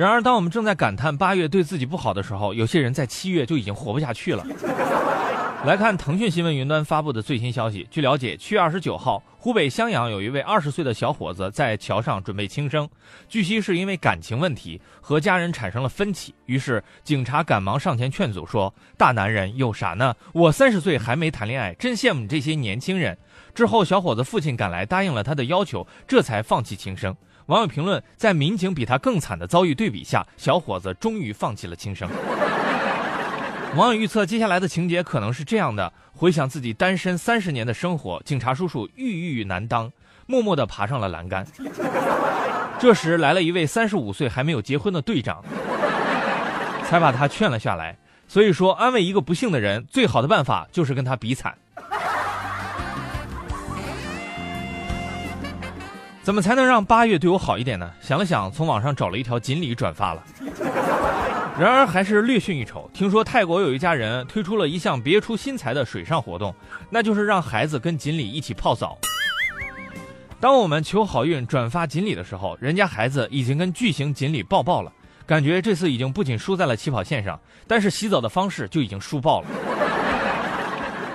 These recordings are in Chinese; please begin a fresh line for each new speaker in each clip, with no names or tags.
然而，当我们正在感叹八月对自己不好的时候，有些人在七月就已经活不下去了。来看腾讯新闻云端发布的最新消息。据了解，七月二十九号，湖北襄阳有一位二十岁的小伙子在桥上准备轻生，据悉是因为感情问题和家人产生了分歧，于是警察赶忙上前劝阻，说：“大男人有啥呢？我三十岁还没谈恋爱，真羡慕你这些年轻人。”之后，小伙子父亲赶来答应了他的要求，这才放弃轻生。网友评论：在民警比他更惨的遭遇对比下，小伙子终于放弃了轻生。网友预测，接下来的情节可能是这样的：回想自己单身三十年的生活，警察叔叔郁郁难当，默默地爬上了栏杆。这时来了一位三十五岁还没有结婚的队长，才把他劝了下来。所以说，安慰一个不幸的人，最好的办法就是跟他比惨。怎么才能让八月对我好一点呢？想了想，从网上找了一条锦鲤转发了。然而还是略逊一筹。听说泰国有一家人推出了一项别出心裁的水上活动，那就是让孩子跟锦鲤一起泡澡。当我们求好运转发锦鲤的时候，人家孩子已经跟巨型锦鲤抱抱了，感觉这次已经不仅输在了起跑线上，但是洗澡的方式就已经输爆了。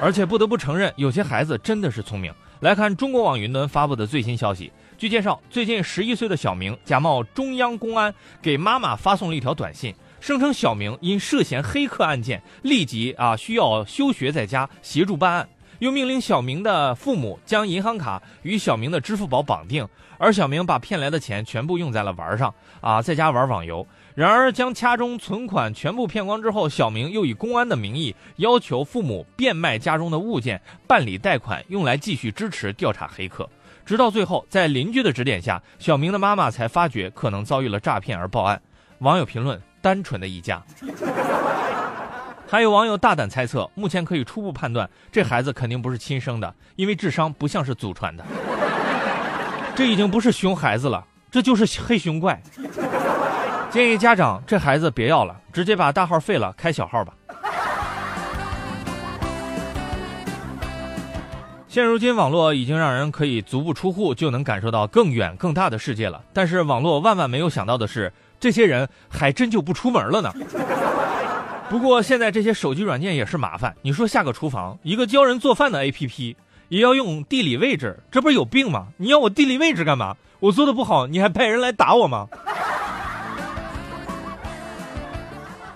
而且不得不承认，有些孩子真的是聪明。来看中国网云端发布的最新消息。据介绍，最近十一岁的小明假冒中央公安，给妈妈发送了一条短信。声称小明因涉嫌黑客案件，立即啊需要休学在家协助办案，又命令小明的父母将银行卡与小明的支付宝绑定，而小明把骗来的钱全部用在了玩上啊，在家玩网游。然而将家中存款全部骗光之后，小明又以公安的名义要求父母变卖家中的物件，办理贷款，用来继续支持调查黑客。直到最后，在邻居的指点下，小明的妈妈才发觉可能遭遇了诈骗而报案。网友评论。单纯的一家，还有网友大胆猜测，目前可以初步判断，这孩子肯定不是亲生的，因为智商不像是祖传的。这已经不是熊孩子了，这就是黑熊怪。建议家长这孩子别要了，直接把大号废了，开小号吧。现如今，网络已经让人可以足不出户就能感受到更远更大的世界了。但是，网络万万没有想到的是。这些人还真就不出门了呢。不过现在这些手机软件也是麻烦。你说下个厨房，一个教人做饭的 APP 也要用地理位置，这不是有病吗？你要我地理位置干嘛？我做的不好，你还派人来打我吗？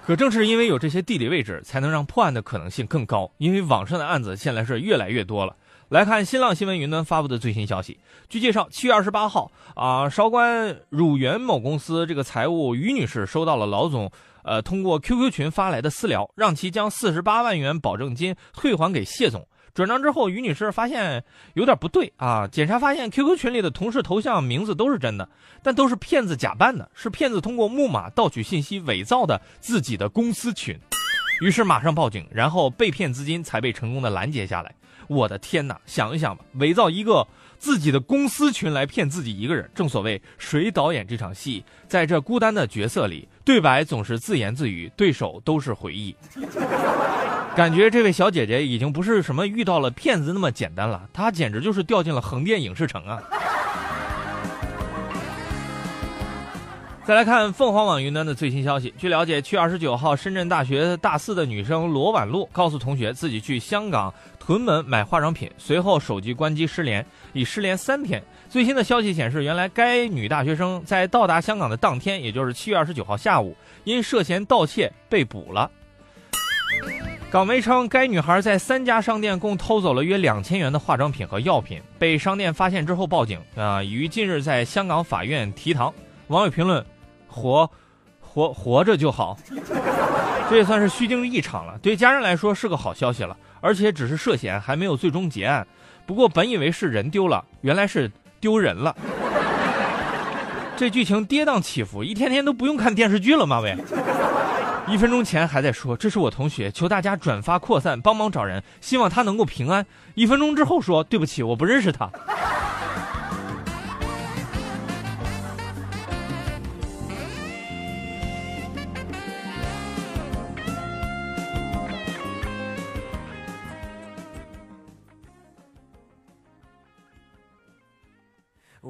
可正是因为有这些地理位置，才能让破案的可能性更高。因为网上的案子现在是越来越多了。来看新浪新闻云端发布的最新消息。据介绍，七月二十八号，啊，韶关乳源某公司这个财务于女士收到了老总，呃，通过 QQ 群发来的私聊，让其将四十八万元保证金退还给谢总。转账之后，于女士发现有点不对啊，检查发现 QQ 群里的同事头像、名字都是真的，但都是骗子假扮的，是骗子通过木马盗取信息，伪造的自己的公司群。于是马上报警，然后被骗资金才被成功的拦截下来。我的天哪！想一想吧，伪造一个自己的公司群来骗自己一个人，正所谓谁导演这场戏？在这孤单的角色里，对白总是自言自语，对手都是回忆。感觉这位小姐姐已经不是什么遇到了骗子那么简单了，她简直就是掉进了横店影视城啊！再来看凤凰网云端的最新消息。据了解，七月二十九号，深圳大学大四的女生罗婉露告诉同学，自己去香港屯门买化妆品，随后手机关机失联，已失联三天。最新的消息显示，原来该女大学生在到达香港的当天，也就是七月二十九号下午，因涉嫌盗窃被捕了。港媒称，该女孩在三家商店共偷走了约两千元的化妆品和药品，被商店发现之后报警，啊，已于近日在香港法院提堂。网友评论。活，活活着就好，这也算是虚惊一场了。对家人来说是个好消息了，而且只是涉嫌，还没有最终结案。不过本以为是人丢了，原来是丢人了。这剧情跌宕起伏，一天天都不用看电视剧了吗？喂，一分钟前还在说这是我同学，求大家转发扩散，帮忙找人，希望他能够平安。一分钟之后说对不起，我不认识他。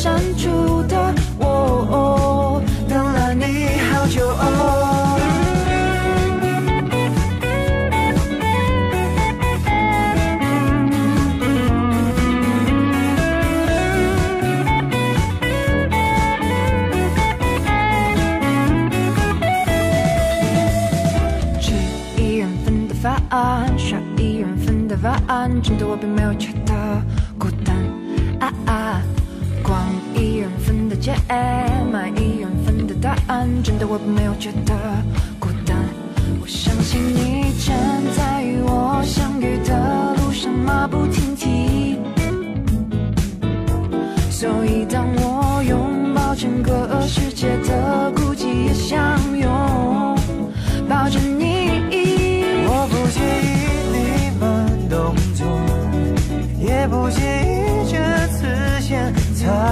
火阑珊处的我，等了你好久哦。吃一人份的饭，刷一人份的碗，真的我并没有觉得孤单。啊啊，一人份的解，买一人份的答案，真的我没有觉得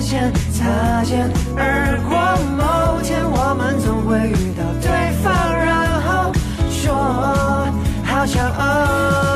擦肩而过，某天我们总会遇到对方，然后说好骄傲。